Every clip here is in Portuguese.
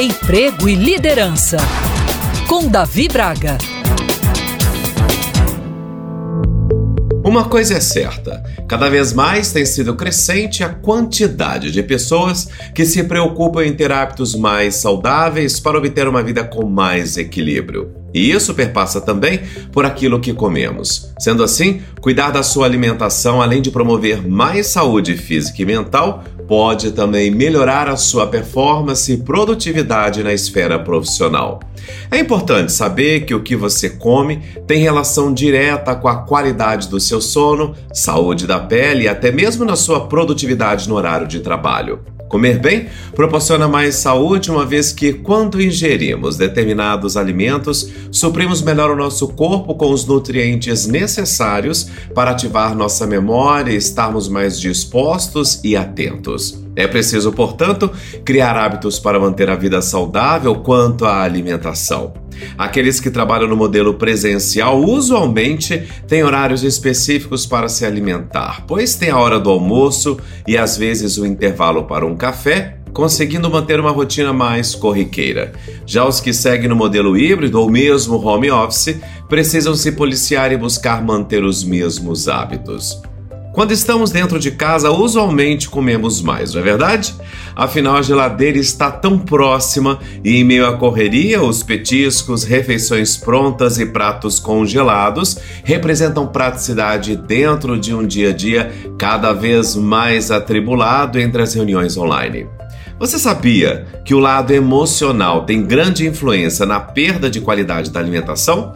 Emprego e Liderança, com Davi Braga. Uma coisa é certa: cada vez mais tem sido crescente a quantidade de pessoas que se preocupam em ter hábitos mais saudáveis para obter uma vida com mais equilíbrio. E isso perpassa também por aquilo que comemos. Sendo assim, cuidar da sua alimentação, além de promover mais saúde física e mental, pode também melhorar a sua performance e produtividade na esfera profissional. É importante saber que o que você come tem relação direta com a qualidade do seu sono, saúde da pele e até mesmo na sua produtividade no horário de trabalho. Comer bem proporciona mais saúde, uma vez que, quando ingerimos determinados alimentos, suprimos melhor o nosso corpo com os nutrientes necessários para ativar nossa memória e estarmos mais dispostos e atentos. É preciso, portanto, criar hábitos para manter a vida saudável quanto à alimentação. Aqueles que trabalham no modelo presencial usualmente têm horários específicos para se alimentar, pois tem a hora do almoço e às vezes o intervalo para um café, conseguindo manter uma rotina mais corriqueira. Já os que seguem no modelo híbrido ou mesmo home office precisam se policiar e buscar manter os mesmos hábitos. Quando estamos dentro de casa, usualmente comemos mais, não é verdade? Afinal, a geladeira está tão próxima e, em meio à correria, os petiscos, refeições prontas e pratos congelados representam praticidade dentro de um dia a dia cada vez mais atribulado entre as reuniões online. Você sabia que o lado emocional tem grande influência na perda de qualidade da alimentação?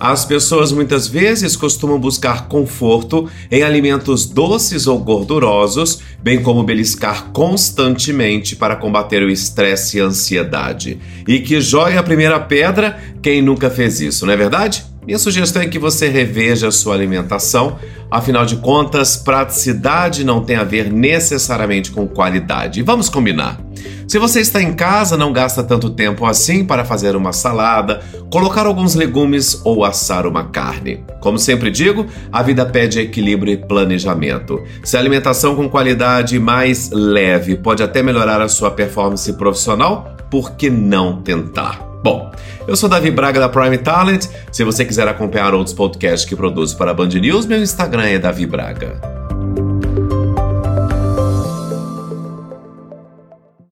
As pessoas muitas vezes costumam buscar conforto em alimentos doces ou gordurosos, bem como beliscar constantemente para combater o estresse e a ansiedade. E que jogue a primeira pedra quem nunca fez isso, não é verdade? Minha sugestão é que você reveja a sua alimentação. Afinal de contas, praticidade não tem a ver necessariamente com qualidade. vamos combinar. Se você está em casa, não gasta tanto tempo assim para fazer uma salada, colocar alguns legumes ou assar uma carne. Como sempre digo, a vida pede equilíbrio e planejamento. Se a alimentação com qualidade mais leve pode até melhorar a sua performance profissional, por que não tentar? Bom, eu sou Davi Braga da Prime Talent. Se você quiser acompanhar outros podcasts que produzo para a Band News, meu Instagram é Davi Braga.